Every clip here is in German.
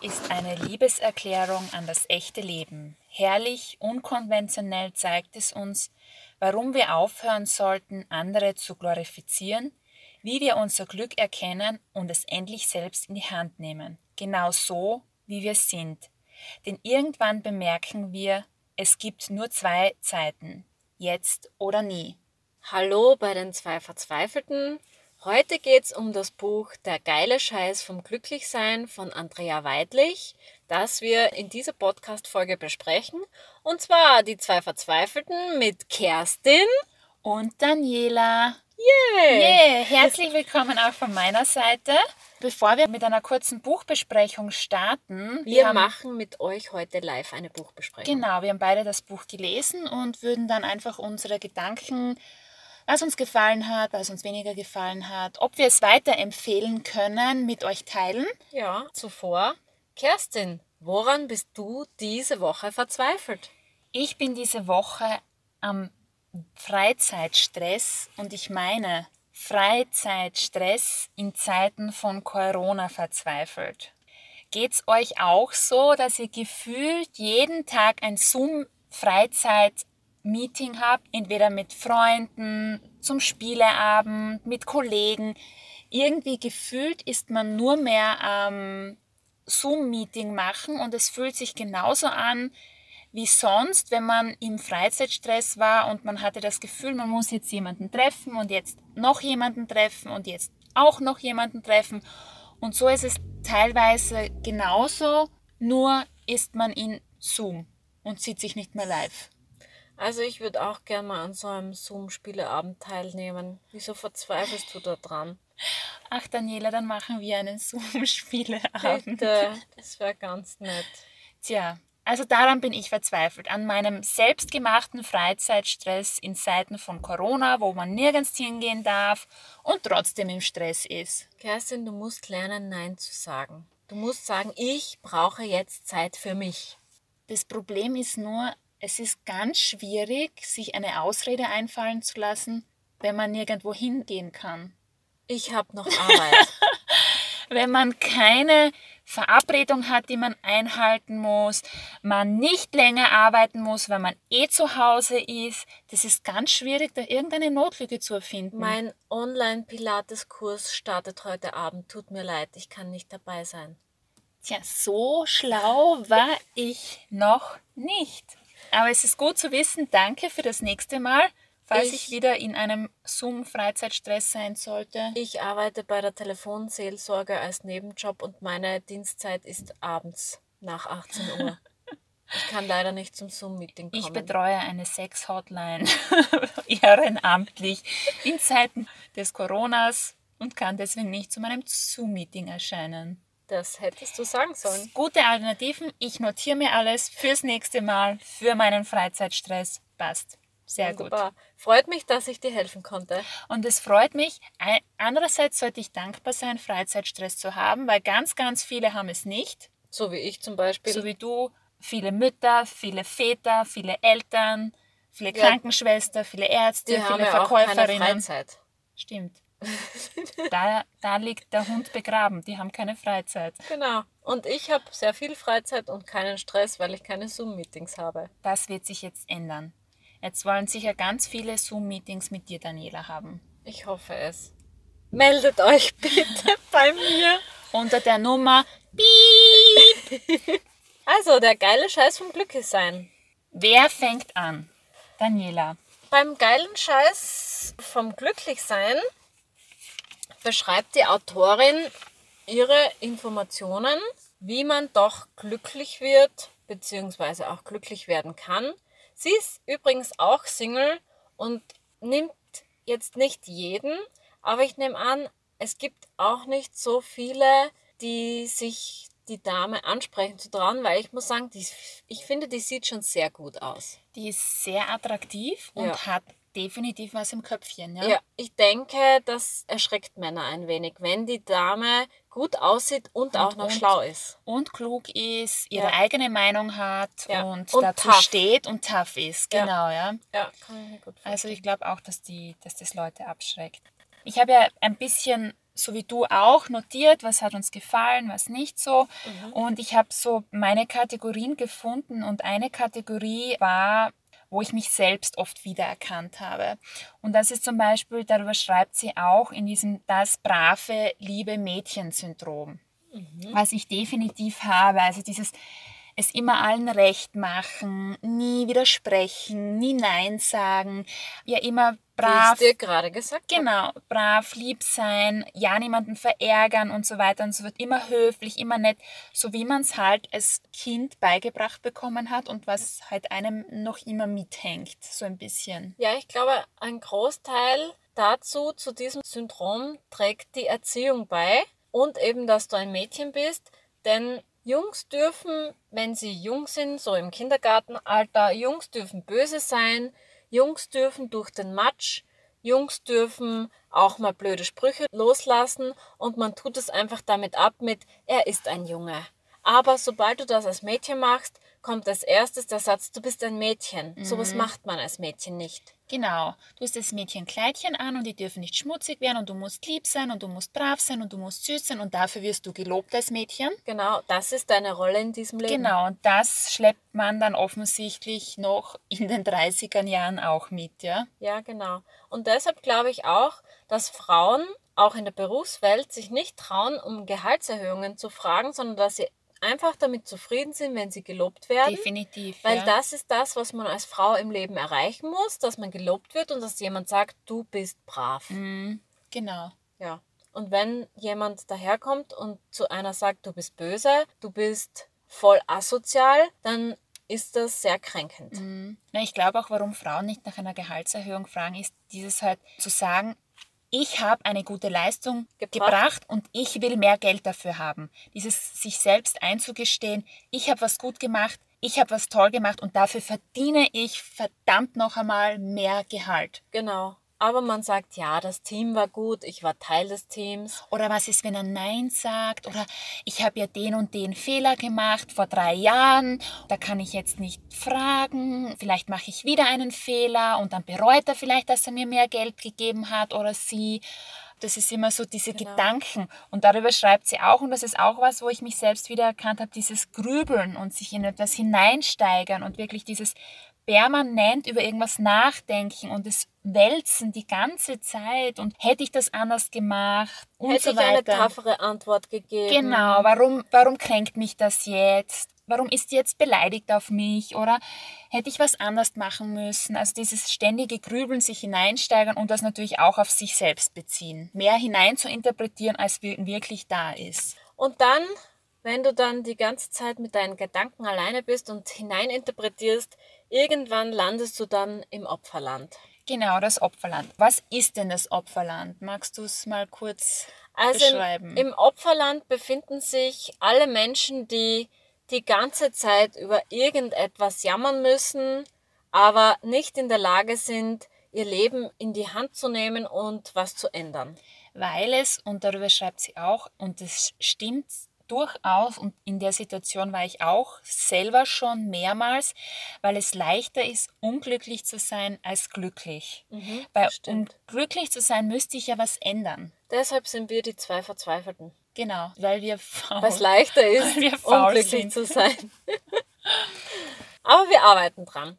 ist eine Liebeserklärung an das echte Leben. Herrlich, unkonventionell zeigt es uns, warum wir aufhören sollten, andere zu glorifizieren, wie wir unser Glück erkennen und es endlich selbst in die Hand nehmen, genau so, wie wir sind. Denn irgendwann bemerken wir, es gibt nur zwei Zeiten, jetzt oder nie. Hallo bei den zwei Verzweifelten. Heute geht's um das Buch Der geile Scheiß vom Glücklichsein von Andrea Weidlich, das wir in dieser Podcast-Folge besprechen. Und zwar die zwei Verzweifelten mit Kerstin Und Daniela. Yeah! Yeah, herzlich willkommen auch von meiner Seite. Bevor wir mit einer kurzen Buchbesprechung starten, Wir haben, machen mit euch heute live eine Buchbesprechung. Genau, wir haben beide das Buch gelesen und würden dann einfach unsere Gedanken, was uns gefallen hat, was uns weniger gefallen hat, ob wir es weiterempfehlen können, mit euch teilen. Ja, zuvor. Kerstin, woran bist du diese Woche verzweifelt? Ich bin diese Woche am Freizeitstress und ich meine Freizeitstress in Zeiten von Corona verzweifelt. Geht's euch auch so, dass ihr gefühlt jeden Tag ein Zoom-Freizeit-Meeting habt, entweder mit Freunden, zum Spieleabend, mit Kollegen? Irgendwie gefühlt ist man nur mehr am Zoom-Meeting machen und es fühlt sich genauso an wie sonst, wenn man im Freizeitstress war und man hatte das Gefühl, man muss jetzt jemanden treffen und jetzt noch jemanden treffen und jetzt auch noch jemanden treffen. Und so ist es teilweise genauso, nur ist man in Zoom und sieht sich nicht mehr live. Also ich würde auch gerne mal an so einem Zoom-Spieleabend teilnehmen. Wieso verzweifelst du da dran? Ach Daniela, dann machen wir einen Zoom-Spieleabend. Das wäre ganz nett. Tja, also daran bin ich verzweifelt, an meinem selbstgemachten Freizeitstress in Zeiten von Corona, wo man nirgends hingehen darf und trotzdem im Stress ist. Kerstin, du musst lernen, Nein zu sagen. Du musst sagen, ich brauche jetzt Zeit für mich. Das Problem ist nur, es ist ganz schwierig, sich eine Ausrede einfallen zu lassen, wenn man nirgendwo hingehen kann. Ich habe noch Arbeit. Wenn man keine Verabredung hat, die man einhalten muss, man nicht länger arbeiten muss, weil man eh zu Hause ist. Das ist ganz schwierig, da irgendeine Notlüge zu erfinden. mein Online-Pilates-Kurs startet heute Abend. Tut mir leid, ich kann nicht dabei sein. Tja, so schlau war ich noch nicht. Aber es ist gut zu wissen, danke für das nächste Mal, falls ich, Ich- wieder in einem Zoom-Freizeitstress sein sollte. Ich arbeite bei der Telefonseelsorge als Nebenjob und meine Dienstzeit ist abends nach 18 Uhr. Ich kann leider nicht zum Zoom-Meeting kommen. Ich betreue eine Sex-Hotline ehrenamtlich in Zeiten des Coronas und kann deswegen nicht zu meinem Zoom-Meeting erscheinen. Das hättest du sagen sollen. Gute Alternativen, ich notiere mir alles fürs nächste Mal, für meinen Freizeitstress. Passt. Sehr gut. Wunderbar. Freut mich, dass ich dir helfen konnte. Und es freut mich. Andererseits sollte ich dankbar sein, Freizeitstress zu haben, weil ganz, ganz viele haben es nicht. So wie ich zum Beispiel. So wie du. Viele Mütter, viele Väter, viele Eltern, viele Ja. Krankenschwester, viele Ärzte, die haben viele ja auch keine Verkäuferinnen. Freizeit. Stimmt. Da, da liegt der Hund begraben. Die haben keine Freizeit. Genau. Und ich habe sehr viel Freizeit und keinen Stress, weil ich keine Zoom-Meetings habe. Das wird sich jetzt ändern. Jetzt wollen sicher ganz viele Zoom-Meetings mit dir, Daniela, haben. Ich hoffe es. Meldet euch bitte bei mir. Unter der Nummer Piep. Also, der geile Scheiß vom Glücklichsein. Wer fängt an? Daniela. Beim geilen Scheiß vom Glücklichsein beschreibt die Autorin ihre Informationen, wie man doch glücklich wird, beziehungsweise auch glücklich werden kann. Sie ist übrigens auch Single und nimmt jetzt nicht jeden, aber ich nehme an, es gibt auch nicht so viele, die sich die Dame ansprechen zu trauen, weil ich muss sagen, die, ich finde, die sieht schon sehr gut aus. Die ist sehr attraktiv und Ja. hat definitiv was im Köpfchen. Ja? Ja, ich denke, das erschreckt Männer ein wenig, wenn die Dame gut aussieht und, auch noch und- schlau ist. Und klug ist, ihre Ja. eigene Meinung hat Ja. und, Und dazu tough. steht und tough ist. Genau, ja. Ja, kann ich mir gut vorstellen. Also ich glaube auch, dass, die, dass das Leute abschreckt. Ich habe ja ein bisschen so wie du auch notiert, was hat uns gefallen, was nicht so. Und ich habe so meine Kategorien gefunden und eine Kategorie war wo ich mich selbst oft wiedererkannt habe. Und das ist zum Beispiel, darüber schreibt sie auch in diesem das brave, liebe Mädchen-Syndrom, was ich definitiv habe. Also dieses es immer allen recht machen, nie widersprechen, nie Nein sagen, ja immer brav. Wie ich dir gerade gesagt. Genau, brav, lieb sein, ja niemanden verärgern und so weiter und so wird immer höflich, immer nett, so wie man es halt als Kind beigebracht bekommen hat und was halt einem noch immer mithängt, so ein bisschen. Ja, ich glaube, ein Großteil dazu, zu diesem Syndrom, trägt die Erziehung bei und eben, dass du ein Mädchen bist, denn Jungs dürfen, wenn sie jung sind, so im Kindergartenalter, Jungs dürfen böse sein, Jungs dürfen durch den Matsch, Jungs dürfen auch mal blöde Sprüche loslassen und man tut es einfach damit ab mit, er ist ein Junge. Aber sobald du das als Mädchen machst, kommt als erstes der Satz, du bist ein Mädchen. Mhm. Sowas macht man als Mädchen nicht. Genau. Du hast das Mädchen Kleidchen an und die dürfen nicht schmutzig werden und du musst lieb sein und du musst brav sein und du musst süß sein und dafür wirst du gelobt als Mädchen. Genau, das ist deine Rolle in diesem Leben. Genau, und das schleppt man dann offensichtlich noch in den 30er Jahren auch mit, ja? Ja, genau. Und deshalb glaube ich auch, dass Frauen auch in der Berufswelt sich nicht trauen, um Gehaltserhöhungen zu fragen, sondern dass sie einfach damit zufrieden sind, wenn sie gelobt werden. Definitiv. Weil ja. das ist das, was man als Frau im Leben erreichen muss, dass man gelobt wird und dass jemand sagt, du bist brav. Mhm, genau. Ja. Und wenn jemand daherkommt und zu einer sagt, du bist böse, du bist voll asozial, dann ist das sehr kränkend. Mhm. Na, ich glaube auch, warum Frauen nicht nach einer Gehaltserhöhung fragen, ist dieses halt zu sagen, ich habe eine gute Leistung gebracht. gebracht. und ich will mehr Geld dafür haben. Dieses sich selbst einzugestehen, ich habe was gut gemacht, ich habe was toll gemacht und dafür verdiene ich verdammt noch einmal mehr Gehalt. Genau. Aber man sagt, ja, das Team war gut, ich war Teil des Teams. Oder was ist, wenn er Nein sagt? Oder ich habe ja den und den Fehler gemacht vor drei Jahren, da kann ich jetzt nicht fragen. Vielleicht mache ich wieder einen Fehler und dann bereut er vielleicht, dass er mir mehr Geld gegeben hat oder sie. Das ist immer so diese genau. Gedanken. Und darüber schreibt sie auch, und das ist auch was, wo ich mich selbst wieder erkannt habe, dieses Grübeln und sich in etwas hineinsteigern und wirklich dieses permanent über irgendwas nachdenken und es wälzen die ganze Zeit und hätte ich das anders gemacht und hätte so weiter. Hätte ich eine taffere Antwort gegeben. Genau, warum, warum kränkt mich das jetzt? Warum ist die jetzt beleidigt auf mich? Oder hätte ich was anders machen müssen? Also dieses ständige Grübeln, sich hineinsteigern und das natürlich auch auf sich selbst beziehen. Mehr hinein zu interpretieren, als wirklich da ist. Und dann wenn du dann die ganze Zeit mit deinen Gedanken alleine bist und hineininterpretierst, irgendwann landest du dann im Opferland. Genau, das Opferland. Was ist denn das Opferland? Magst du es mal kurz also beschreiben? Im, Im Opferland befinden sich alle Menschen, die die ganze Zeit über irgendetwas jammern müssen, aber nicht in der Lage sind, ihr Leben in die Hand zu nehmen und was zu ändern. Weil es, und darüber schreibt sie auch, und es stimmt durchaus, und in der Situation war ich auch selber schon mehrmals, weil es leichter ist, unglücklich zu sein als glücklich. Mhm, weil um glücklich zu sein, müsste ich ja was ändern. Deshalb sind wir die zwei Verzweifelten. Genau, weil wir faul Weil es leichter ist, unglücklich sind. zu sein. Aber wir arbeiten dran.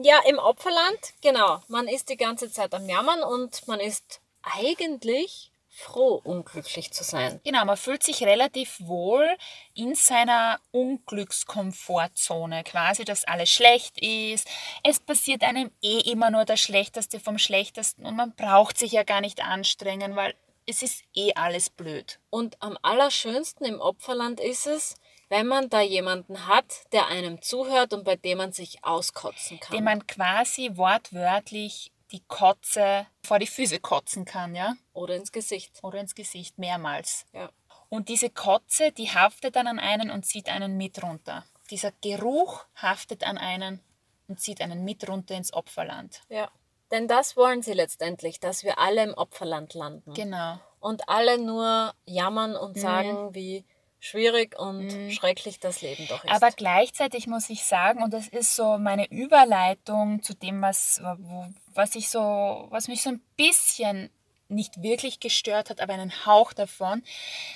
Ja, im Opferland, genau. Man ist die ganze Zeit am Jammern und man ist eigentlich froh, unglücklich zu sein. Genau, man fühlt sich relativ wohl in seiner Unglückskomfortzone, quasi, dass alles schlecht ist. Es passiert einem eh immer nur das Schlechteste vom Schlechtesten und man braucht sich ja gar nicht anstrengen, weil es ist eh alles blöd. Und am allerschönsten im Opferland ist es, wenn man da jemanden hat, der einem zuhört und bei dem man sich auskotzen kann. Dem man quasi wortwörtlich die Kotze vor die Füße kotzen kann, ja? Oder ins Gesicht. Oder ins Gesicht, mehrmals. Ja. Und diese Kotze, die haftet dann an einen und zieht einen mit runter. Dieser Geruch haftet an einen und zieht einen mit runter ins Opferland. Ja. Denn das wollen sie letztendlich, dass wir alle im Opferland landen. Genau. Und alle nur jammern und mhm. sagen, wie schwierig und mhm. schrecklich das Leben doch ist. Aber gleichzeitig muss ich sagen, und das ist so meine Überleitung zu dem, was, was ich so, was mich so ein bisschen nicht wirklich gestört hat, aber einen Hauch davon.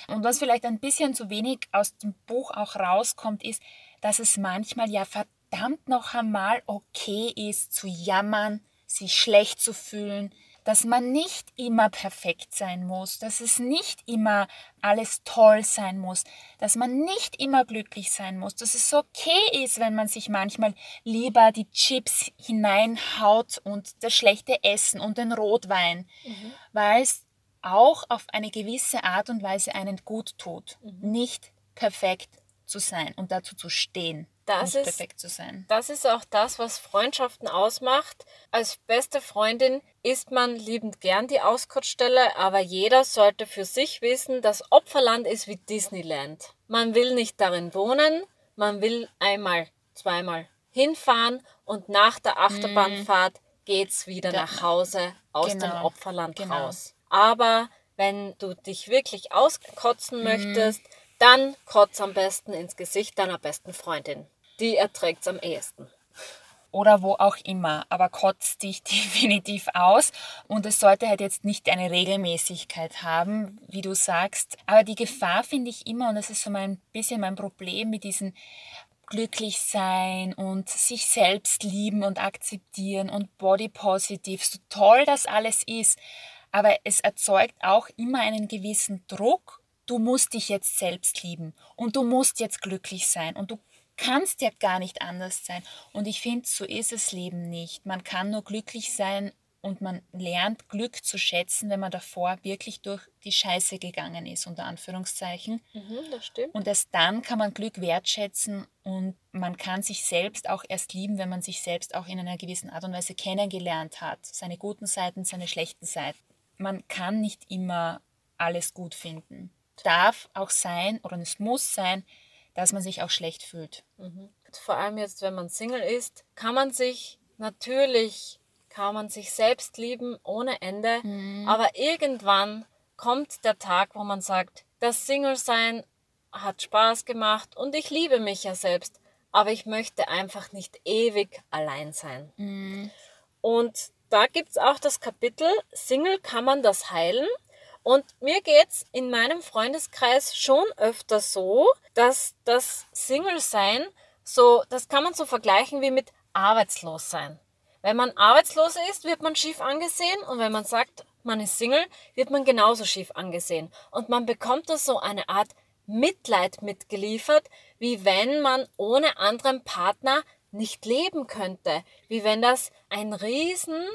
Und was vielleicht ein bisschen zu wenig aus dem Buch auch rauskommt, ist, dass es manchmal ja verdammt noch einmal okay ist, zu jammern, sich schlecht zu fühlen, dass man nicht immer perfekt sein muss, dass es nicht immer alles toll sein muss, dass man nicht immer glücklich sein muss, dass es okay ist, wenn man sich manchmal lieber die Chips hineinhaut und das schlechte Essen und den Rotwein, mhm. weil es auch auf eine gewisse Art und Weise einen gut tut, mhm. nicht perfekt zu sein und dazu zu stehen das ist, perfekt zu sein. Das ist auch das, was Freundschaften ausmacht. Als beste Freundin isst man liebend gern die Auskurzstelle, aber jeder sollte für sich wissen, dass Opferland ist wie Disneyland. Man will nicht darin wohnen, man will einmal, zweimal hinfahren und nach der Achterbahnfahrt geht's wieder da, nach Hause aus genau, dem Opferland genau. raus. Aber wenn du dich wirklich auskotzen mhm. möchtest, dann kotz am besten ins Gesicht deiner besten Freundin. Die erträgt es am ehesten. Oder wo auch immer, aber kotzt dich definitiv aus und es sollte halt jetzt nicht eine Regelmäßigkeit haben, wie du sagst. Aber die Gefahr finde ich immer, und das ist so mein bisschen mein Problem mit diesem glücklich sein und sich selbst lieben und akzeptieren und body positive, so toll das alles ist, aber es erzeugt auch immer einen gewissen Druck du musst dich jetzt selbst lieben und du musst jetzt glücklich sein und du kannst ja gar nicht anders sein. Und ich finde, so ist das Leben nicht. Man kann nur glücklich sein und man lernt Glück zu schätzen, wenn man davor wirklich durch die Scheiße gegangen ist, unter Anführungszeichen. Mhm, das stimmt. Und erst dann kann man Glück wertschätzen und man kann sich selbst auch erst lieben, wenn man sich selbst auch in einer gewissen Art und Weise kennengelernt hat. Seine guten Seiten, seine schlechten Seiten. Man kann nicht immer alles gut finden darf auch sein oder es muss sein, dass man sich auch schlecht fühlt. Mhm. Vor allem jetzt, wenn man Single ist, kann man sich natürlich, kann man sich selbst lieben ohne Ende, mhm. aber irgendwann kommt der Tag, wo man sagt, das Single-Sein hat Spaß gemacht und ich liebe mich ja selbst, aber ich möchte einfach nicht ewig allein sein. Mhm. Und da gibt es auch das Kapitel, Single kann man das heilen? Und mir geht's in meinem Freundeskreis schon öfter so, dass das Single-Sein so, das kann man so vergleichen wie mit arbeitslos sein. Wenn man arbeitslos ist, wird man schief angesehen und wenn man sagt, man ist Single, wird man genauso schief angesehen. Und man bekommt da so eine Art Mitleid mitgeliefert, wie wenn man ohne anderen Partner nicht leben könnte. Wie wenn das ein riesen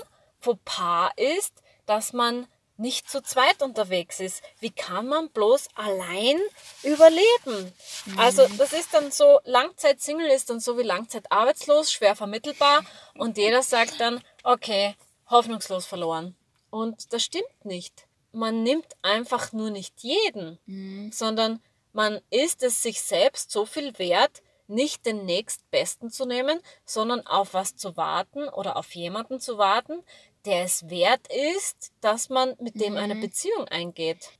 Fauxpas ist, dass man nicht zu zweit unterwegs ist. Wie kann man bloß allein überleben? Mhm. Also das ist dann so, Langzeit-Single ist dann so wie Langzeit-arbeitslos, schwer vermittelbar und jeder sagt dann, okay, hoffnungslos verloren. Und das stimmt nicht. Man nimmt einfach nur nicht jeden, mhm. sondern man ist es sich selbst so viel wert, nicht den nächstbesten zu nehmen, sondern auf was zu warten oder auf jemanden zu warten, der es wert ist, dass man mit dem mhm. eine Beziehung eingeht.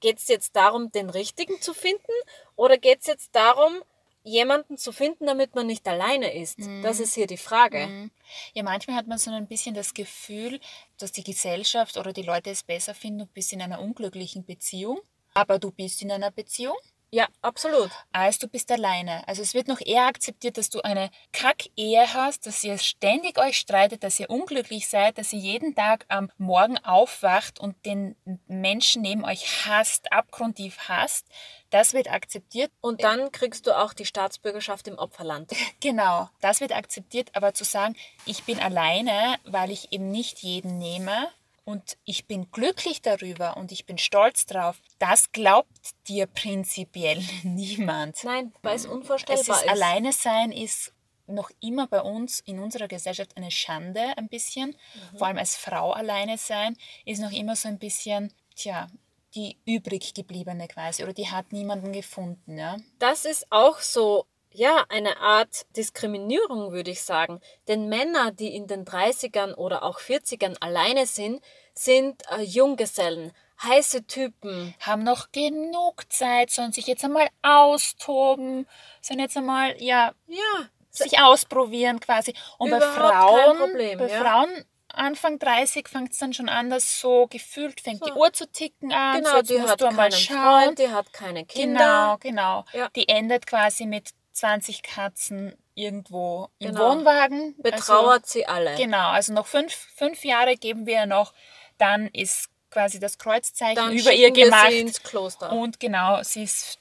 Geht es jetzt darum, den richtigen zu finden oder geht es jetzt darum, jemanden zu finden, damit man nicht alleine ist? Mhm. Das ist hier die Frage. Mhm. Ja, manchmal hat man so ein bisschen das Gefühl, dass die Gesellschaft oder die Leute es besser finden, du bist in einer unglücklichen Beziehung, aber du bist in einer Beziehung ja, absolut. Als du bist alleine. Also es wird noch eher akzeptiert, dass du eine Kack-Ehe hast, dass ihr ständig euch streitet, dass ihr unglücklich seid, dass ihr jeden Tag am Morgen aufwacht und den Menschen neben euch hasst, abgrundtief hasst. Das wird akzeptiert. Und dann kriegst du auch die Staatsbürgerschaft im Opferland. Genau, das wird akzeptiert. Aber zu sagen, ich bin alleine, weil ich eben nicht jeden nehme, und ich bin glücklich darüber und ich bin stolz drauf, das glaubt dir prinzipiell niemand. Nein, weil es unvorstellbar es ist, ist. Alleine sein ist noch immer bei uns in unserer Gesellschaft eine Schande ein bisschen. Mhm. Vor allem als Frau alleine sein ist noch immer so ein bisschen, tja, die übrig gebliebene quasi oder die hat niemanden gefunden. Ja? Das ist auch so ja, eine Art Diskriminierung, würde ich sagen. Denn Männer, die in den 30ern oder auch 40ern alleine sind, sind äh, Junggesellen, heiße Typen. Haben noch genug Zeit, sollen sich jetzt einmal austoben, sollen jetzt einmal, ja, ja sich ausprobieren quasi. Und bei Frauen, Problem, bei ja. Frauen Anfang 30 fängt es dann schon an, dass so gefühlt fängt So. die Uhr zu ticken an. Genau, so, die hat keinen. Freund, die hat keine Kinder. Genau, genau. Ja. Die endet quasi mit 20 Katzen irgendwo im Genau. Wohnwagen. Betrauert sie alle. Also, genau, also noch fünf, fünf Jahre geben wir ihr noch. Dann ist quasi das Kreuzzeichen Dann über ihr gemacht. sie ins Kloster. Und genau, sie ist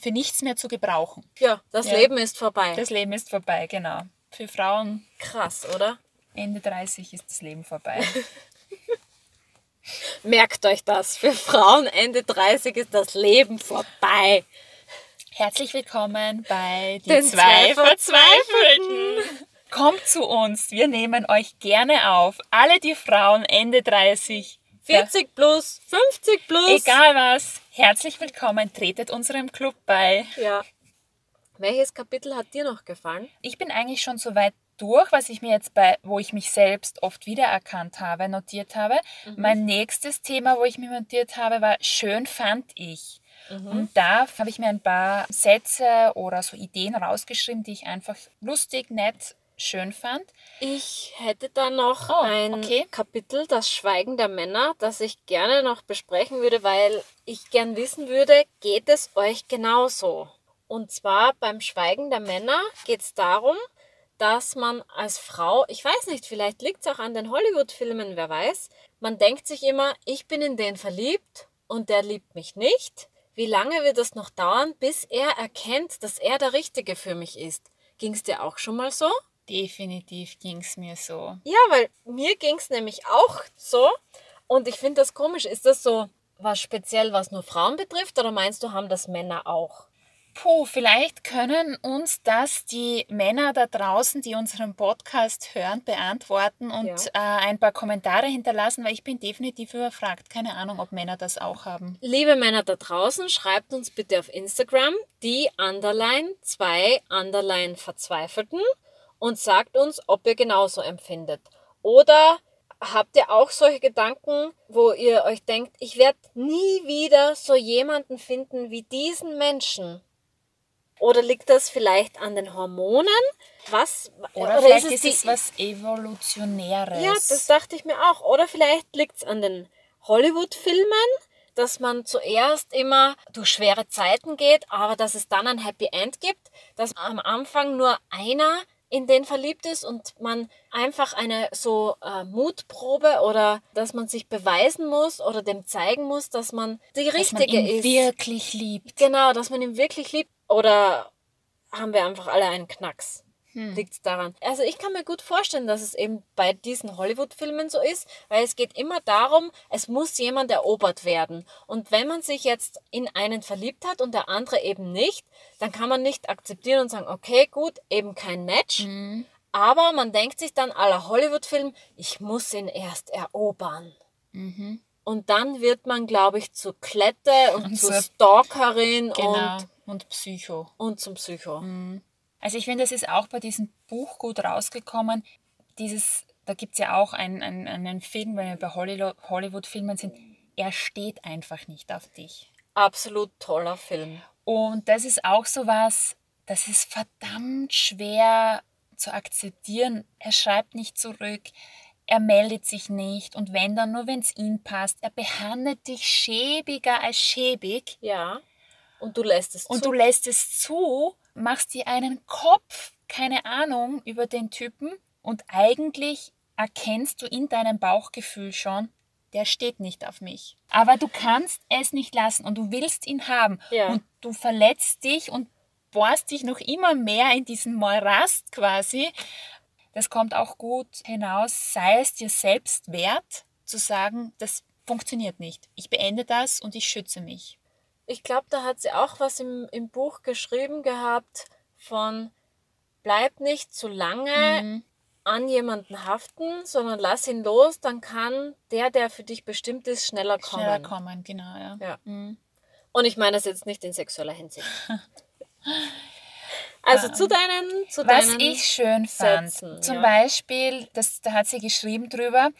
für nichts mehr zu gebrauchen. ja, das Ja. Leben ist vorbei. Das Leben ist vorbei, genau. Für Frauen Krass, oder? Ende 30 ist das Leben vorbei. Merkt euch das. Für Frauen Ende 30 ist das Leben vorbei. Herzlich willkommen bei Die Den zwei zwei Verzweifelten. Kommt zu uns, wir nehmen euch gerne auf. Alle die Frauen Ende 30, 40 plus, 50 plus. egal was, herzlich willkommen, tretet unserem Club bei. Ja. Welches Kapitel hat dir noch gefallen? Ich bin eigentlich schon so weit durch, was ich mir jetzt bei, wo ich mich selbst oft wiedererkannt habe, notiert habe. Mein nächstes Thema, wo ich mir notiert habe, war schön fand ich. Und da habe ich mir ein paar Sätze oder so Ideen rausgeschrieben, die ich einfach lustig, nett, schön fand. Ich hätte da noch Oh, ein okay. Kapitel, das Schweigen der Männer, das ich gerne noch besprechen würde, weil ich gern wissen würde, geht es euch genauso? Und zwar beim Schweigen der Männer geht es darum, dass man als Frau, ich weiß nicht, vielleicht liegt es auch an den Hollywood-Filmen, wer weiß, man denkt sich immer, ich bin in den verliebt und der liebt mich nicht. Wie lange wird es noch dauern, bis er erkennt, dass er der Richtige für mich ist? Ging es dir auch schon mal so? Definitiv ging es mir so. Ja, weil mir ging es nämlich auch so. Und ich finde das komisch. Ist das so was speziell, was nur Frauen betrifft? Oder meinst du, haben das Männer auch? Puh, vielleicht können uns das die Männer da draußen, die unseren Podcast hören, beantworten und Ja. äh, ein paar Kommentare hinterlassen, weil ich bin definitiv überfragt. Keine Ahnung, ob Männer das auch haben. Liebe Männer da draußen, schreibt uns bitte auf Instagram die Underline zwei Underline Verzweifelten und sagt uns, ob ihr genauso empfindet. Oder habt ihr auch solche Gedanken, wo ihr euch denkt, ich werde nie wieder so jemanden finden wie diesen Menschen? Oder liegt das vielleicht an den Hormonen? Was? Oder, vielleicht es ist es was Evolutionäres. ja, das dachte ich mir auch. Oder vielleicht liegt es an den Hollywood-Filmen, dass man zuerst immer durch schwere Zeiten geht, aber dass es dann ein Happy End gibt, dass am Anfang nur einer in den verliebt ist und man einfach eine so äh, Mutprobe oder dass man sich beweisen muss oder dem zeigen muss, dass man die dass man Richtige ihn ist. wirklich liebt. Genau, dass man ihn wirklich liebt. Oder haben wir einfach alle einen Knacks? Hm. Liegt's daran? Also ich kann mir gut vorstellen, dass es eben bei diesen Hollywood-Filmen so ist, weil es geht immer darum, es muss jemand erobert werden. Und wenn man sich jetzt in einen verliebt hat und der andere eben nicht, dann kann man nicht akzeptieren und sagen, okay, gut, eben kein Match. Mhm. Aber man denkt sich dann aller Hollywood-Film, ich muss ihn erst erobern. Mhm. Und dann wird man, glaube ich, zur Klette und, Und zur Stalkerin Genau. und, Und Psycho. und zum Psycho. Also ich finde, es ist auch bei diesem Buch gut rausgekommen. Dieses, da gibt es ja auch einen, einen, einen Film, wenn wir bei Hollywood-Filmen sind, er steht einfach nicht auf dich. Absolut toller Film. Und das ist auch so was, das ist verdammt schwer zu akzeptieren. Er schreibt nicht zurück, er meldet sich nicht und wenn dann nur, wenn es ihm passt. Er behandelt dich schäbiger als schäbig Ja. Und du lässt es und zu. du lässt es zu, machst dir einen Kopf, keine Ahnung, über den Typen und eigentlich erkennst du in deinem Bauchgefühl schon, der steht nicht auf mich. Aber du kannst es nicht lassen und du willst ihn haben. Ja. Und du verletzt dich und bohrst dich noch immer mehr in diesen Morast quasi. Das kommt auch gut hinaus, sei es dir selbst wert, zu sagen, das funktioniert nicht. Ich beende das und ich schütze mich. Ich glaube, da hat sie auch was im, im Buch geschrieben gehabt von bleib nicht zu lange Mhm. an jemanden haften, sondern lass ihn los, dann kann der, der für dich bestimmt ist, schneller kommen. Schneller kommen, genau, ja. Ja. Mhm. Und ich meine das jetzt nicht in sexueller Hinsicht. Also zu deinen, zu Was deinen ich schön fand, Sätzen, zum ja. Beispiel, das, da hat sie geschrieben drüber,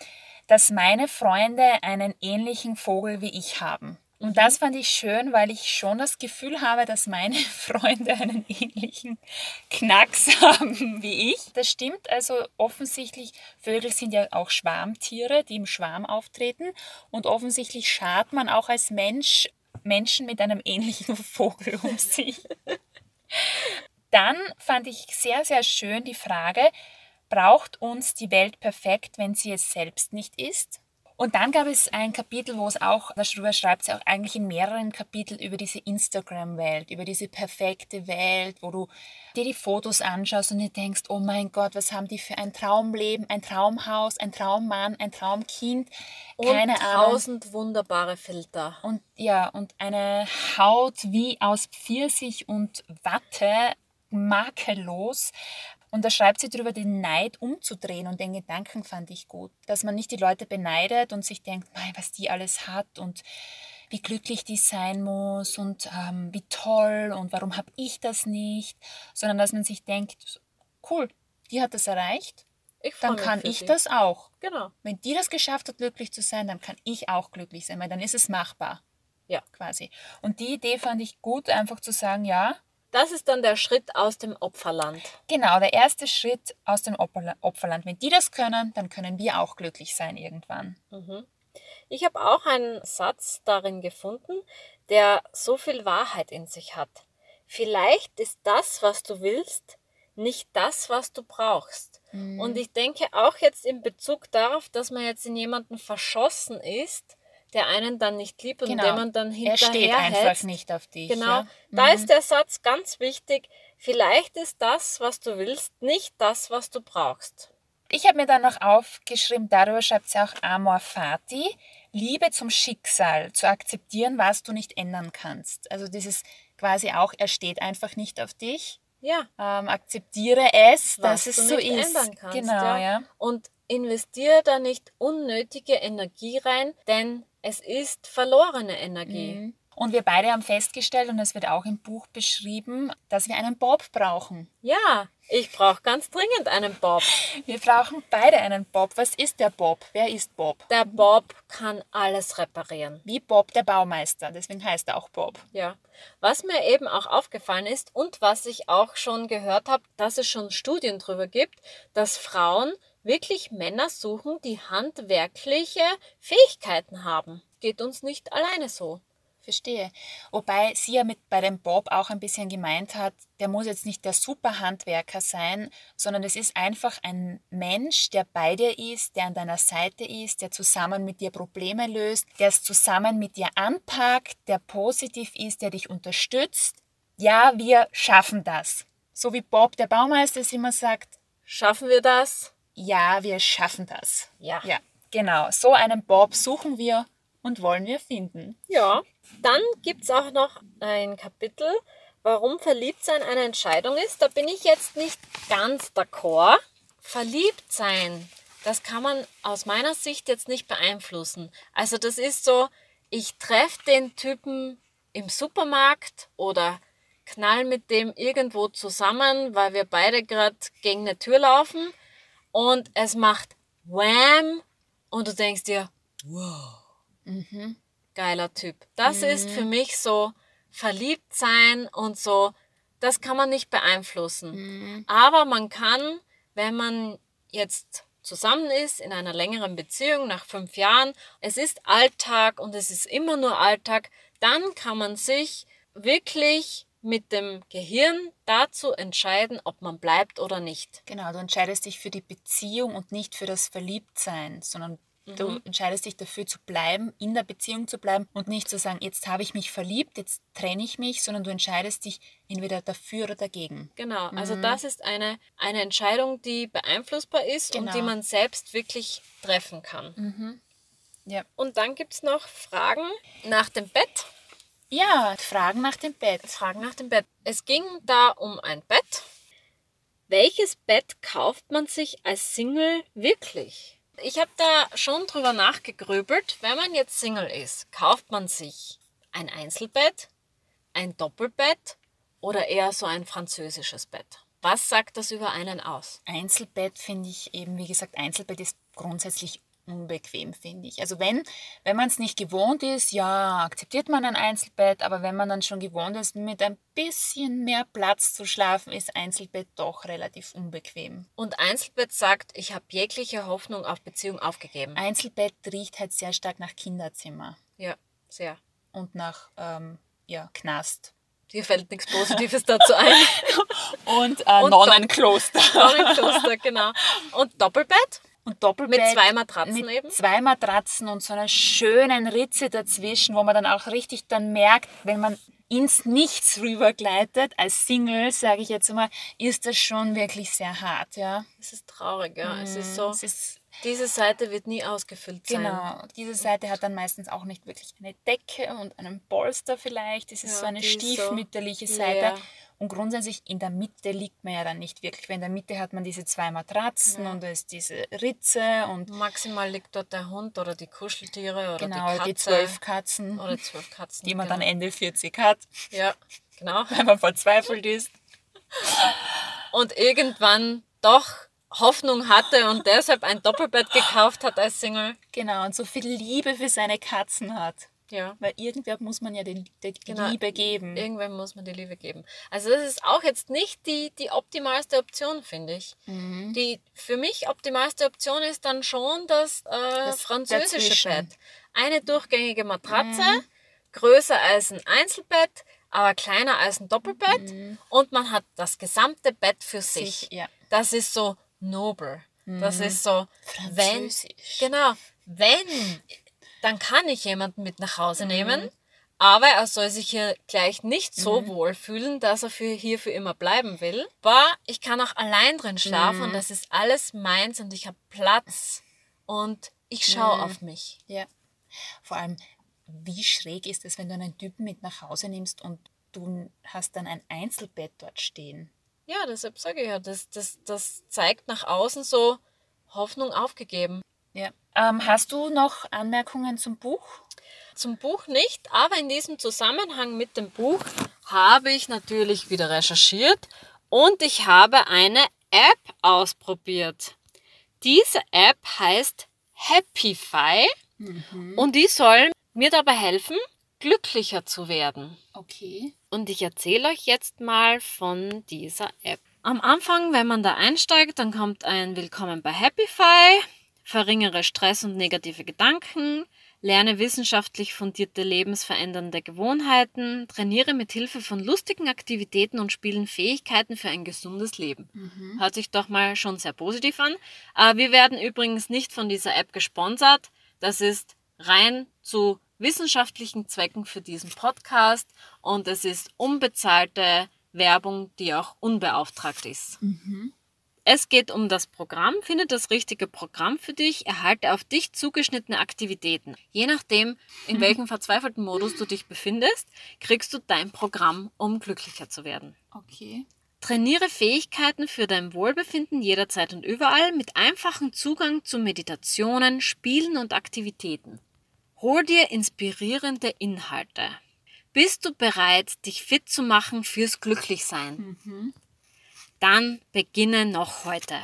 dass meine Freunde einen ähnlichen Vogel wie ich haben. Und das fand ich schön, weil ich schon das Gefühl habe, dass meine Freunde einen ähnlichen Knacks haben wie ich. Das stimmt also offensichtlich, Vögel sind ja auch Schwarmtiere, die im Schwarm auftreten. Und offensichtlich schart man auch als Mensch Menschen mit einem ähnlichen Vogel um sich. Dann fand ich sehr, sehr schön die Frage, braucht uns die Welt perfekt, wenn sie es selbst nicht ist? Und dann gab es ein Kapitel, wo es auch, darüber schreibt sie auch eigentlich in mehreren Kapiteln über diese Instagram-Welt, über diese perfekte Welt, wo du dir die Fotos anschaust und dir denkst, oh mein Gott, was haben die für ein Traumleben, ein Traumhaus, ein Traummann, ein Traumkind, keine und tausend Ahnung. wunderbare Filter. Und ja, und eine Haut wie aus Pfirsich und Watte, makellos. Und da schreibt sie darüber, den Neid umzudrehen und den Gedanken fand ich gut. Dass man nicht die Leute beneidet und sich denkt, was die alles hat und wie glücklich die sein muss und ähm, wie toll und warum habe ich das nicht, sondern dass man sich denkt, cool, die hat das erreicht, dann kann ich sie. das auch. Genau. Wenn die das geschafft hat, glücklich zu sein, dann kann ich auch glücklich sein, weil dann ist es machbar. Ja. Quasi. Und die Idee fand ich gut, einfach zu sagen, ja, das ist dann der Schritt aus dem Opferland. Genau, der erste Schritt aus dem Opferland. Wenn die das können, dann können wir auch glücklich sein irgendwann. Mhm. Ich habe auch einen Satz darin gefunden, der so viel Wahrheit in sich hat. Vielleicht ist das, was du willst, nicht das, was du brauchst. Mhm. Und ich denke auch jetzt in Bezug darauf, dass man jetzt in jemanden verschossen ist, der einen dann nicht liebt und genau. dem man dann hinterher Er steht einfach hetzt. nicht auf dich. Genau, ja? da mhm. ist der Satz ganz wichtig. Vielleicht ist das, was du willst, nicht das, was du brauchst. Ich habe mir dann noch aufgeschrieben, darüber schreibt sie auch Amor Fati, Liebe zum Schicksal, zu akzeptieren, was du nicht ändern kannst. Also dieses quasi auch, er steht einfach nicht auf dich. Ja. Ähm, akzeptiere es, was dass es so ist. Kannst, genau, ja. ja. Und investiere da nicht unnötige Energie rein, denn es ist verlorene Energie. Mhm. Und wir beide haben festgestellt, und es wird auch im Buch beschrieben, dass wir einen Bob brauchen. Ja, ich brauche ganz dringend einen Bob. Wir brauchen beide einen Bob. Was ist der Bob? Wer ist Bob? Der Bob kann alles reparieren. Wie Bob der Baumeister, deswegen heißt er auch Bob. Ja. Was mir eben auch aufgefallen ist und was ich auch schon gehört habe, dass es schon Studien darüber gibt, dass Frauen wirklich Männer suchen, die handwerkliche Fähigkeiten haben. Geht uns nicht alleine so. Verstehe. Wobei sie ja mit bei dem Bob auch ein bisschen gemeint hat, der muss jetzt nicht der Superhandwerker sein, sondern es ist einfach ein Mensch, der bei dir ist, der an deiner Seite ist, der zusammen mit dir Probleme löst, der es zusammen mit dir anpackt, der positiv ist, der dich unterstützt. Ja, wir schaffen das. So wie Bob, der Baumeister, es immer sagt. Schaffen wir das? Ja, wir schaffen das. Ja. Ja, genau. So einen Bob suchen wir und wollen wir finden. Ja. Dann gibt es auch noch ein Kapitel, warum Verliebtsein eine Entscheidung ist. Da bin ich jetzt nicht ganz d'accord. Verliebt sein, das kann man aus meiner Sicht jetzt nicht beeinflussen. Also das ist so, ich treffe den Typen im Supermarkt oder knall mit dem irgendwo zusammen, weil wir beide gerade gegen eine Tür laufen und es macht Wham und du denkst dir, wow, mhm. geiler Typ. Das mhm. ist für mich so verliebt sein und so, das kann man nicht beeinflussen. Mhm. Aber man kann, wenn man jetzt zusammen ist in einer längeren Beziehung nach fünf Jahren, es ist Alltag und es ist immer nur Alltag, dann kann man sich wirklich mit dem Gehirn dazu entscheiden, ob man bleibt oder nicht. Genau, du entscheidest dich für die Beziehung und nicht für das Verliebtsein, sondern mhm. du entscheidest dich dafür zu bleiben, in der Beziehung zu bleiben und nicht zu sagen, jetzt habe ich mich verliebt, jetzt trenne ich mich, sondern du entscheidest dich entweder dafür oder dagegen. Genau, also mhm. das ist eine, eine Entscheidung, die beeinflussbar ist genau. und die genau. man selbst wirklich treffen kann. Mhm. Ja. Und dann gibt es noch Fragen nach dem Bett. Ja, Fragen nach dem Bett. Fragen nach dem Bett. Es ging da um ein Bett. Welches Bett kauft man sich als Single wirklich? Ich habe da schon drüber nachgegrübelt. Wenn man jetzt Single ist, kauft man sich ein Einzelbett, ein Doppelbett oder eher so ein französisches Bett? Was sagt das über einen aus? Einzelbett finde ich eben, wie gesagt, Einzelbett ist grundsätzlich unbequem, finde ich. Also wenn, wenn man es nicht gewohnt ist, ja, akzeptiert man ein Einzelbett, aber wenn man dann schon gewohnt ist, mit ein bisschen mehr Platz zu schlafen, ist Einzelbett doch relativ unbequem. Und Einzelbett sagt, ich habe jegliche Hoffnung auf Beziehung aufgegeben. Einzelbett riecht halt sehr stark nach Kinderzimmer Ja, sehr. und nach ähm, ja, Knast. Dir fällt nichts Positives dazu ein. Und, äh, Und Nonnenkloster. Kloster, genau. Und Doppelbett Und Doppelbett. mit zwei Matratzen mit eben. zwei Matratzen und so einer schönen Ritze dazwischen, wo man dann auch richtig dann merkt, wenn man ins Nichts rübergleitet, als Single, sage ich jetzt mal, ist das schon wirklich sehr hart, ja. Es ist traurig, ja. Es ist so, Es ist, diese Seite wird nie ausgefüllt sein. genau, diese Seite hat dann meistens auch nicht wirklich eine Decke und einen Polster vielleicht. Es ist Ja, so eine so stiefmütterliche leer. Seite. Und grundsätzlich in der Mitte liegt man ja dann nicht wirklich, weil in der Mitte hat man diese zwei Matratzen und da ist diese Ritze und Maximal liegt dort der Hund oder die Kuscheltiere oder genau die Katze. die zwölf Katzen, Oder zwölf Katzen. die man genau. dann Ende 40 hat, Ja, genau. wenn man verzweifelt ist. Und irgendwann doch Hoffnung hatte und deshalb ein Doppelbett gekauft hat als Single. Genau, und so viel Liebe für seine Katzen hat. Ja. Weil irgendwer muss man ja die, die Genau. Liebe geben. Irgendwann muss man die Liebe geben. Also das ist auch jetzt nicht die, die optimalste Option, finde ich. Mhm. Die für mich optimalste Option ist dann schon das, äh, französische dazwischen. Mhm. Bett. Eine durchgängige Matratze, größer als ein Einzelbett, aber kleiner als ein Doppelbett und man hat das gesamte Bett für sich. Mhm. Sich, ja. Mhm. Das ist so nobel. Das ist so, wenn, genau, wenn, dann kann ich jemanden mit nach Mhm. Hause nehmen, aber er soll sich hier gleich nicht so wohl fühlen, dass er für, hier für immer bleiben will. Aber ich kann auch allein drin schlafen Mhm. und das ist alles meins und ich habe Platz und ich schaue Mhm. auf mich. Ja. Vor allem, wie schräg ist es, wenn du einen Typen mit nach Hause nimmst und du hast dann ein Einzelbett dort stehen? Ja, deshalb sage ich ja, das, das, das zeigt nach außen so Hoffnung aufgegeben. Ja. Ähm, hast du noch Anmerkungen zum Buch? Zum Buch nicht, aber in diesem Zusammenhang mit dem Buch habe ich natürlich wieder recherchiert und ich habe eine App ausprobiert. Diese App heißt Happify und die soll mir dabei helfen, glücklicher zu werden. Okay. Und ich erzähle euch jetzt mal von dieser App. Am Anfang, wenn man da einsteigt, dann kommt ein Willkommen bei Happify, verringere Stress und negative Gedanken, lerne wissenschaftlich fundierte lebensverändernde Gewohnheiten, trainiere mit Hilfe von lustigen Aktivitäten und Spielen Fähigkeiten für ein gesundes Leben. Hört sich doch mal schon sehr positiv an. Äh, Wir werden übrigens nicht von dieser App gesponsert. Das ist rein zu wissenschaftlichen Zwecken für diesen Podcast und es ist unbezahlte Werbung, die auch unbeauftragt ist. Es geht um das Programm. Finde das richtige Programm für dich. Erhalte auf dich zugeschnittene Aktivitäten. Je nachdem, in welchem verzweifelten Modus du dich befindest, kriegst du dein Programm, um glücklicher zu werden. Okay. Trainiere Fähigkeiten für dein Wohlbefinden jederzeit und überall mit einfachem Zugang zu Meditationen, Spielen und Aktivitäten. Hol dir inspirierende Inhalte. Bist du bereit, dich fit zu machen fürs Glücklichsein? Dann beginne noch heute.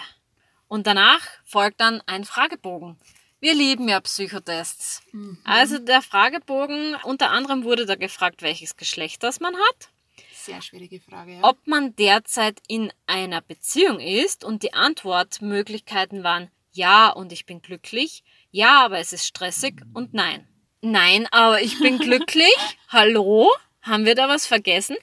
Und danach folgt dann ein Fragebogen. Wir lieben ja Psychotests. Also der Fragebogen, unter anderem wurde da gefragt, welches Geschlecht das man hat Sehr schwierige Frage, ja. ob man derzeit in einer Beziehung ist und die Antwortmöglichkeiten waren ja und ich bin glücklich, ja, aber es ist stressig und nein. Nein, aber ich bin glücklich. Hallo? Haben wir da was vergessen?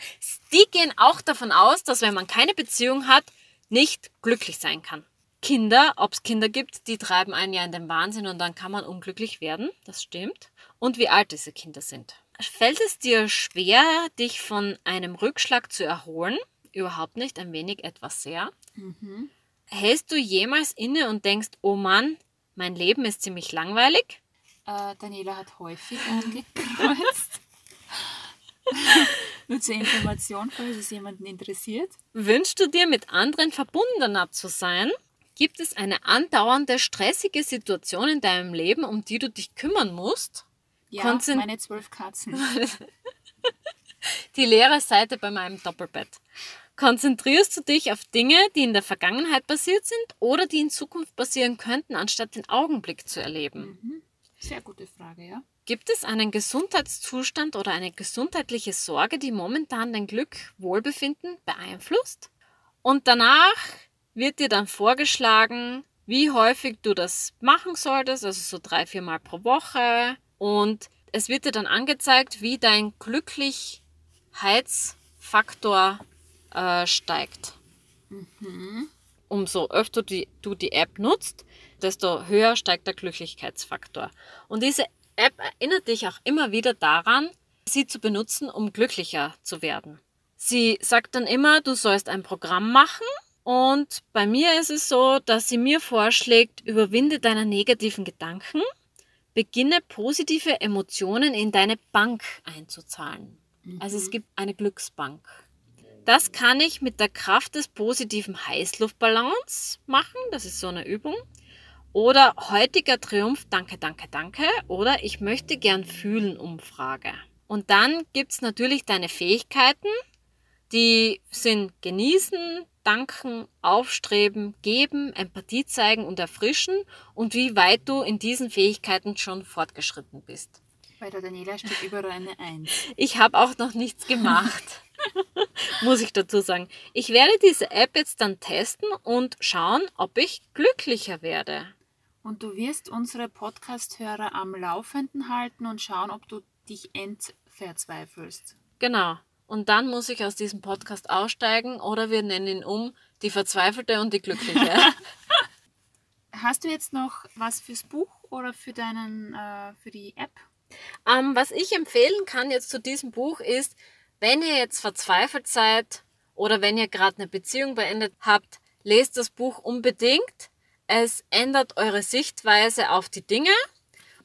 Die gehen auch davon aus, dass wenn man keine Beziehung hat, nicht glücklich sein kann. Kinder, ob es Kinder gibt, die treiben einen ja in den Wahnsinn und dann kann man unglücklich werden. Das stimmt. Und wie alt diese Kinder sind. Fällt es dir schwer, dich von einem Rückschlag zu erholen? Überhaupt nicht, ein wenig etwas sehr. Hältst du jemals inne und denkst, oh Mann, mein Leben ist ziemlich langweilig? Äh, Daniela hat häufig angekreuzt. Nur zur Information, falls es jemanden interessiert. Wünschst du dir mit anderen verbundener zu sein? Gibt es eine andauernde, stressige Situation in deinem Leben, um die du dich kümmern musst? Ja, Konzent- meine zwölf Katzen. Die leere Seite bei meinem Doppelbett. Konzentrierst du dich auf Dinge, die in der Vergangenheit passiert sind oder die in Zukunft passieren könnten, anstatt den Augenblick zu erleben? Mhm. Sehr gute Frage, ja. Gibt es einen Gesundheitszustand oder eine gesundheitliche Sorge, die momentan dein Glück, Wohlbefinden beeinflusst? Und danach wird dir dann vorgeschlagen, wie häufig du das machen solltest, also so drei, vier Mal pro Woche. Und es wird dir dann angezeigt, wie dein Glücklichkeitsfaktor äh, steigt. Mhm. Umso öfter die, du die App nutzt, desto höher steigt der Glücklichkeitsfaktor. Und diese App erinnert dich auch immer wieder daran, sie zu benutzen, um glücklicher zu werden. Sie sagt dann immer, du sollst ein Programm machen und bei mir ist es so, dass sie mir vorschlägt, überwinde deine negativen Gedanken, beginne positive Emotionen in deine Bank einzuzahlen. Mhm. Also es gibt eine Glücksbank. Das kann ich mit der Kraft des positiven Heißluftballons machen. Das ist so eine Übung. Oder heutiger Triumph, danke, danke, danke. Oder ich möchte gern fühlen, Umfrage. Und dann gibt es natürlich deine Fähigkeiten, die sind genießen, danken, aufstreben, geben, Empathie zeigen und erfrischen und wie weit du in diesen Fähigkeiten schon fortgeschritten bist. Bei der Daniela steht überall eine Eins. Ich habe auch noch nichts gemacht, muss ich dazu sagen. Ich werde diese App jetzt dann testen und schauen, ob ich glücklicher werde. Und du wirst unsere Podcast-Hörer am Laufenden halten und schauen, ob du dich entverzweifelst. Genau. Und dann muss ich aus diesem Podcast aussteigen oder wir nennen ihn um die Verzweifelte und die Glückliche. Hast du jetzt noch was fürs Buch oder für deinen äh, für die App? Ähm, was ich empfehlen kann jetzt zu diesem Buch ist, wenn ihr jetzt verzweifelt seid oder wenn ihr gerade eine Beziehung beendet habt, lest das Buch unbedingt. Es ändert eure Sichtweise auf die Dinge.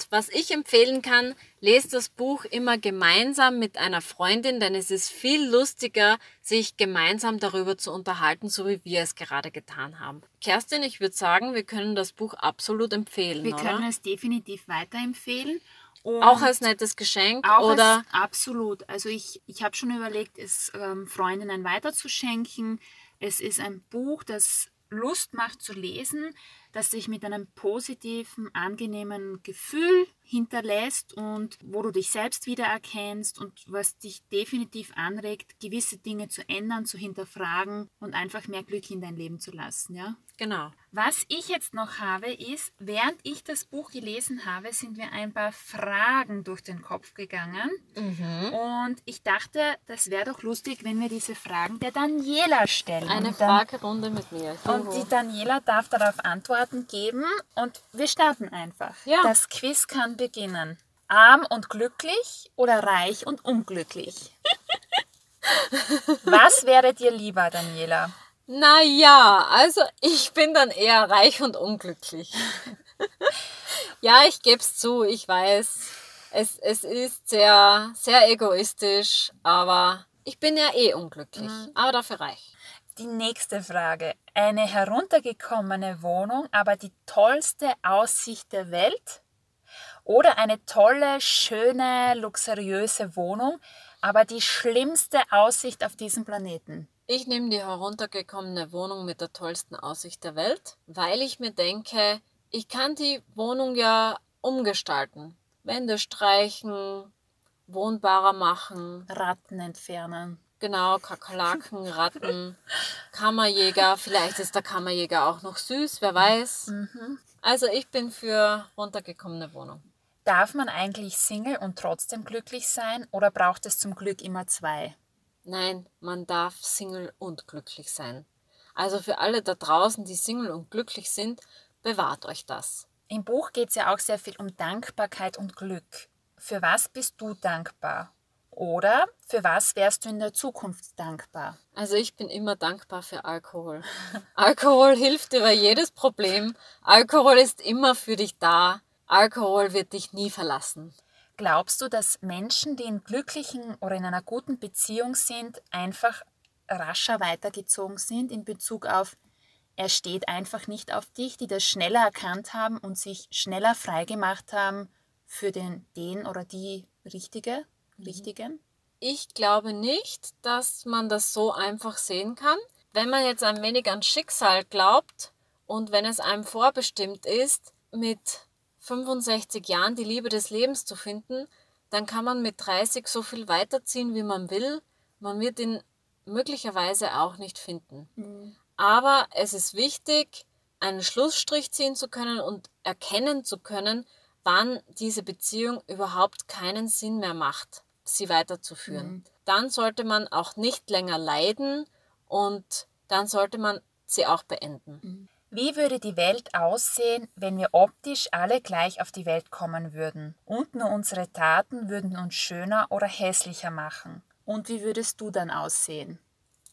Was ich empfehlen kann, lest das Buch immer gemeinsam mit einer Freundin, denn es ist viel lustiger, sich gemeinsam darüber zu unterhalten, so wie wir es gerade getan haben. Kerstin, ich würde sagen, wir können das Buch absolut empfehlen. Wir können es definitiv weiterempfehlen. Und auch als nettes Geschenk oder? Als, absolut. Also ich, ich habe schon überlegt, es ähm, Freundinnen weiterzuschenken. Es ist ein Buch, das Lust macht zu lesen, das sich mit einem positiven, angenehmen Gefühl hinterlässt und wo du dich selbst wiedererkennst und was dich definitiv anregt, gewisse Dinge zu ändern, zu hinterfragen und einfach mehr Glück in dein Leben zu lassen, ja? Genau. Was ich jetzt noch habe, ist, während ich das Buch gelesen habe, sind mir ein paar Fragen durch den Kopf gegangen. Mhm. Und ich dachte, das wäre doch lustig, wenn wir diese Fragen der Daniela stellen. Eine Fragerunde mit mir. Und die Daniela darf darauf Antworten geben und wir starten einfach. Ja. Das Quiz kann beginnen. Arm und glücklich oder reich und unglücklich? Was wäre dir lieber, Daniela? Naja, also ich bin dann eher reich und unglücklich. ja, ich gebe es zu, ich weiß. Es, es ist sehr, sehr egoistisch, aber ich bin ja eh unglücklich, mhm. aber dafür reich. Die nächste Frage. Eine heruntergekommene Wohnung, aber die tollste Aussicht der Welt? Oder eine tolle, schöne, luxuriöse Wohnung, aber die schlimmste Aussicht auf diesem Planeten? Ich nehme die heruntergekommene Wohnung mit der tollsten Aussicht der Welt, weil ich mir denke, ich kann die Wohnung ja umgestalten. Wände streichen, wohnbarer machen. Ratten entfernen. Genau, Kakerlaken, Ratten, Kammerjäger. Vielleicht ist der Kammerjäger auch noch süß, wer weiß. Mhm. Also ich bin für runtergekommene Wohnung. Darf man eigentlich Single und trotzdem glücklich sein oder braucht es zum Glück immer zwei? Nein, man darf Single und glücklich sein. Also für alle da draußen, die Single und glücklich sind, bewahrt euch das. Im Buch geht es ja auch sehr viel um Dankbarkeit und Glück. Für was bist du dankbar? Oder für was wärst du in der Zukunft dankbar? Also ich bin immer dankbar für Alkohol. Alkohol hilft über jedes Problem. Alkohol ist immer für dich da. Alkohol wird dich nie verlassen. Glaubst du, dass Menschen, die in glücklichen oder in einer guten Beziehung sind, einfach rascher weitergezogen sind in Bezug auf, er steht einfach nicht auf dich, die das schneller erkannt haben und sich schneller freigemacht haben für den, den oder die Richtige. Richtigen? ich glaube nicht, dass man das so einfach sehen kann. Wenn man jetzt ein wenig an Schicksal glaubt und wenn es einem vorbestimmt ist, mit 65 Jahren die Liebe des Lebens zu finden, dann kann man mit 30 so viel weiterziehen, wie man will. Man wird ihn möglicherweise auch nicht finden. Mhm. Aber es ist wichtig, einen Schlussstrich ziehen zu können und erkennen zu können, wann diese Beziehung überhaupt keinen Sinn mehr macht, sie weiterzuführen. Mhm. Dann sollte man auch nicht länger leiden und dann sollte man sie auch beenden. Mhm. Wie würde die Welt aussehen, wenn wir optisch alle gleich auf die Welt kommen würden und nur unsere Taten würden uns schöner oder hässlicher machen? Und wie würdest du dann aussehen?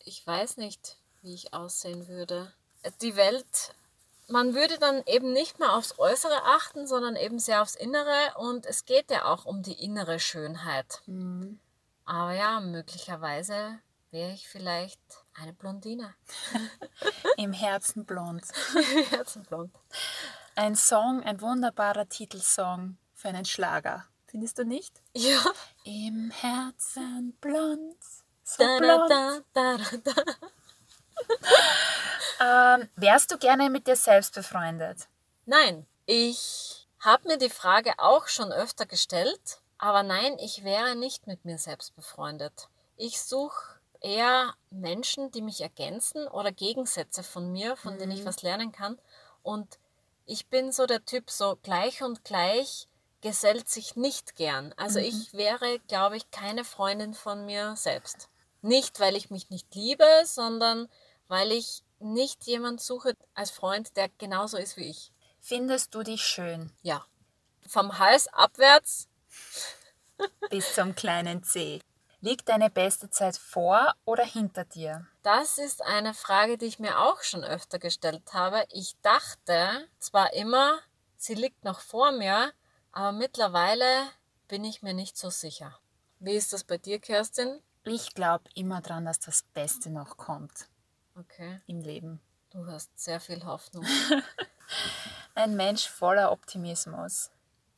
Ich weiß nicht, wie ich aussehen würde. Die Welt, man würde dann eben nicht mehr aufs Äußere achten, sondern eben sehr aufs Innere und es geht ja auch um die innere Schönheit. Mhm. Aber ja, möglicherweise wäre ich vielleicht eine Blondine. Im Herzen blond. Im Herzen blond. Ein Song, ein wunderbarer Titelsong für einen Schlager. Findest du nicht? Ja. Im Herzen blond. So blond. Da, da, da, ähm, wärst du gerne mit dir selbst befreundet? Nein, ich habe mir die Frage auch schon öfter gestellt, aber nein, ich wäre nicht mit mir selbst befreundet. Ich suche eher Menschen, die mich ergänzen oder Gegensätze von mir, von mhm. denen ich mhm. was lernen kann. Und ich bin so der Typ, so gleich und gleich gesellt sich nicht gern. Also mhm. ich wäre, glaube ich, keine Freundin von mir selbst. Nicht, weil ich mich nicht liebe, sondern weil ich nicht jemand suche als Freund, der genauso ist wie ich. Findest du dich schön? Ja. Vom Hals abwärts. Bis zum kleinen C. Liegt deine beste Zeit vor oder hinter dir? Das ist eine Frage, die ich mir auch schon öfter gestellt habe. Ich dachte zwar immer, sie liegt noch vor mir, aber mittlerweile bin ich mir nicht so sicher. Wie ist das bei dir, Kerstin? Ich glaube immer dran, dass das Beste noch kommt. Okay. Im Leben. Du hast sehr viel Hoffnung. Ein Mensch voller Optimismus.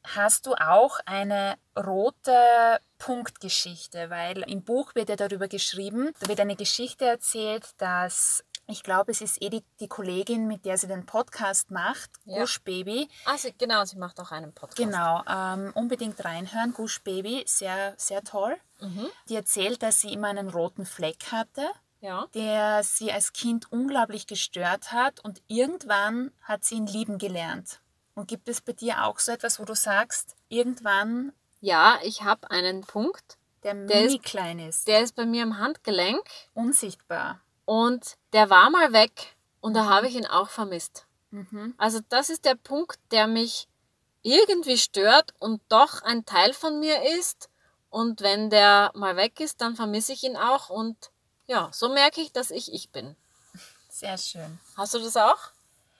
Hast du auch eine rote Punktgeschichte, weil im Buch wird ja darüber geschrieben, da wird eine Geschichte erzählt, dass ich glaube, es ist eh die, die, Kollegin, mit der sie den Podcast macht, ja. Gush Baby. Sie, genau, sie macht auch einen Podcast. Genau, ähm, unbedingt reinhören. Gush Baby, sehr, sehr toll. Mhm. Die erzählt, dass sie immer einen roten Fleck hatte, ja. der sie als Kind unglaublich gestört hat und irgendwann hat sie ihn lieben gelernt. Und gibt es bei dir auch so etwas, wo du sagst, irgendwann. Ja, ich habe einen Punkt. Der mini ist, klein ist. Der ist bei mir am Handgelenk. Unsichtbar. Und der war mal weg und da habe ich ihn auch vermisst. Mhm. Also das ist der Punkt, der mich irgendwie stört und doch ein Teil von mir ist. Und wenn der mal weg ist, dann vermisse ich ihn auch. Und ja, so merke ich, dass ich ich bin. Sehr schön. Hast du das auch?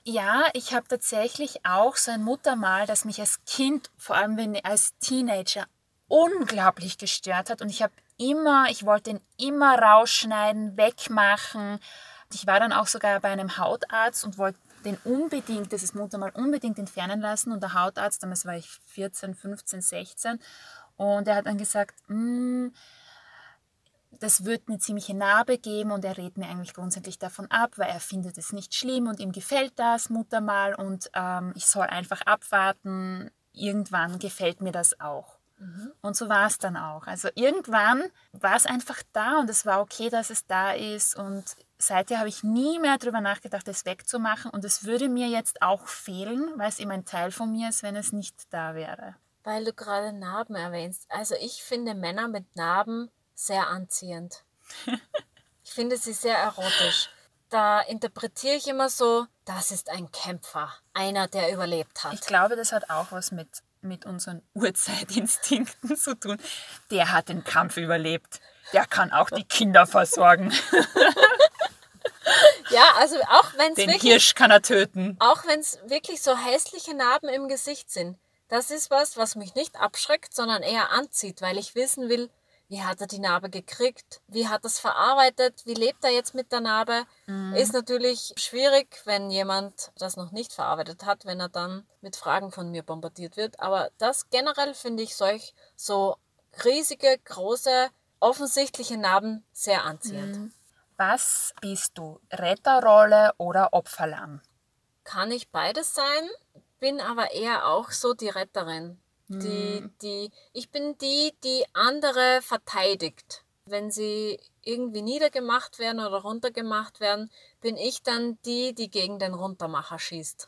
Ja, ich habe tatsächlich auch so ein Muttermal, das mich als Kind, vor allem wenn als Teenager, unglaublich gestört hat. Und ich habe immer, ich wollte ihn immer rausschneiden, wegmachen. Ich war dann auch sogar bei einem Hautarzt und wollte den unbedingt, dieses Muttermal unbedingt entfernen lassen. Und der Hautarzt, damals war ich 14, 15, 16, und er hat dann gesagt, mm, das wird eine ziemliche Narbe geben und er rät mir eigentlich grundsätzlich davon ab, weil er findet es nicht schlimm und ihm gefällt das Muttermal und ähm, ich soll einfach abwarten. Irgendwann gefällt mir das auch. Mhm. Und so war es dann auch. Also irgendwann war es einfach da und es war okay, dass es da ist und seither habe ich nie mehr darüber nachgedacht, es wegzumachen und es würde mir jetzt auch fehlen, weil es eben ein Teil von mir ist, wenn es nicht da wäre. Weil du gerade Narben erwähnst. Also ich finde Männer mit Narben sehr anziehend. ich finde sie sehr erotisch. Da interpretiere ich immer so, das ist ein Kämpfer, einer, der überlebt hat. Ich glaube, das hat auch was mit, mit unseren Urzeitinstinkten zu tun. Der hat den Kampf überlebt. Der kann auch die Kinder versorgen. ja, also auch wenn es Den wirklich, Hirsch kann er töten. Auch wenn es wirklich so hässliche Narben im Gesicht sind. Das ist was, was mich nicht abschreckt, sondern eher anzieht, weil ich wissen will, wie hat er die Narbe gekriegt, wie hat er es verarbeitet, wie lebt er jetzt mit der Narbe, mhm. ist natürlich schwierig, wenn jemand das noch nicht verarbeitet hat, wenn er dann mit Fragen von mir bombardiert wird. Aber das generell finde ich solch so riesige, große offensichtliche Narben sehr anziehend. Was bist du? Retterrolle oder Opferlamm? Kann ich beides sein, bin aber eher auch so die Retterin. Die, die, ich bin die, die andere verteidigt. Wenn sie irgendwie niedergemacht werden oder runtergemacht werden, bin ich dann die, die gegen den Runtermacher schießt.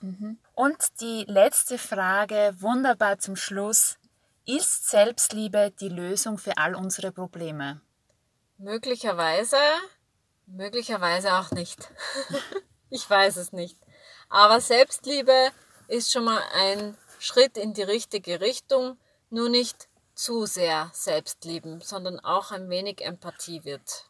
Und die letzte Frage, wunderbar zum Schluss. Ist Selbstliebe die Lösung für all unsere Probleme? Möglicherweise, möglicherweise auch nicht. ich weiß es nicht. Aber Selbstliebe ist schon mal ein Schritt in die richtige Richtung, nur nicht zu sehr Selbstlieben, sondern auch ein wenig Empathie wird,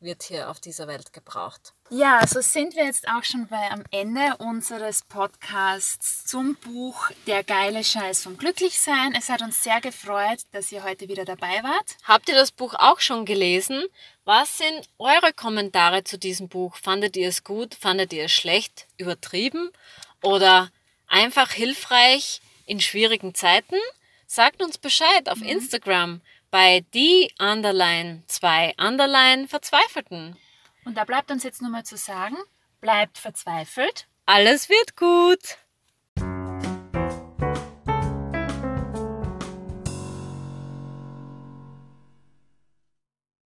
wird hier auf dieser Welt gebraucht. Ja, so sind wir jetzt auch schon bei am Ende unseres Podcasts zum Buch Der geile Scheiß vom Glücklichsein. Es hat uns sehr gefreut, dass ihr heute wieder dabei wart. Habt ihr das Buch auch schon gelesen? Was sind eure Kommentare zu diesem Buch? Fandet ihr es gut? Fandet ihr es schlecht? Übertrieben? Oder einfach hilfreich in schwierigen Zeiten? Sagt uns Bescheid auf Instagram bei die Underline zwei Underline Verzweifelten. Und da bleibt uns jetzt nur mal zu sagen, bleibt verzweifelt. Alles wird gut.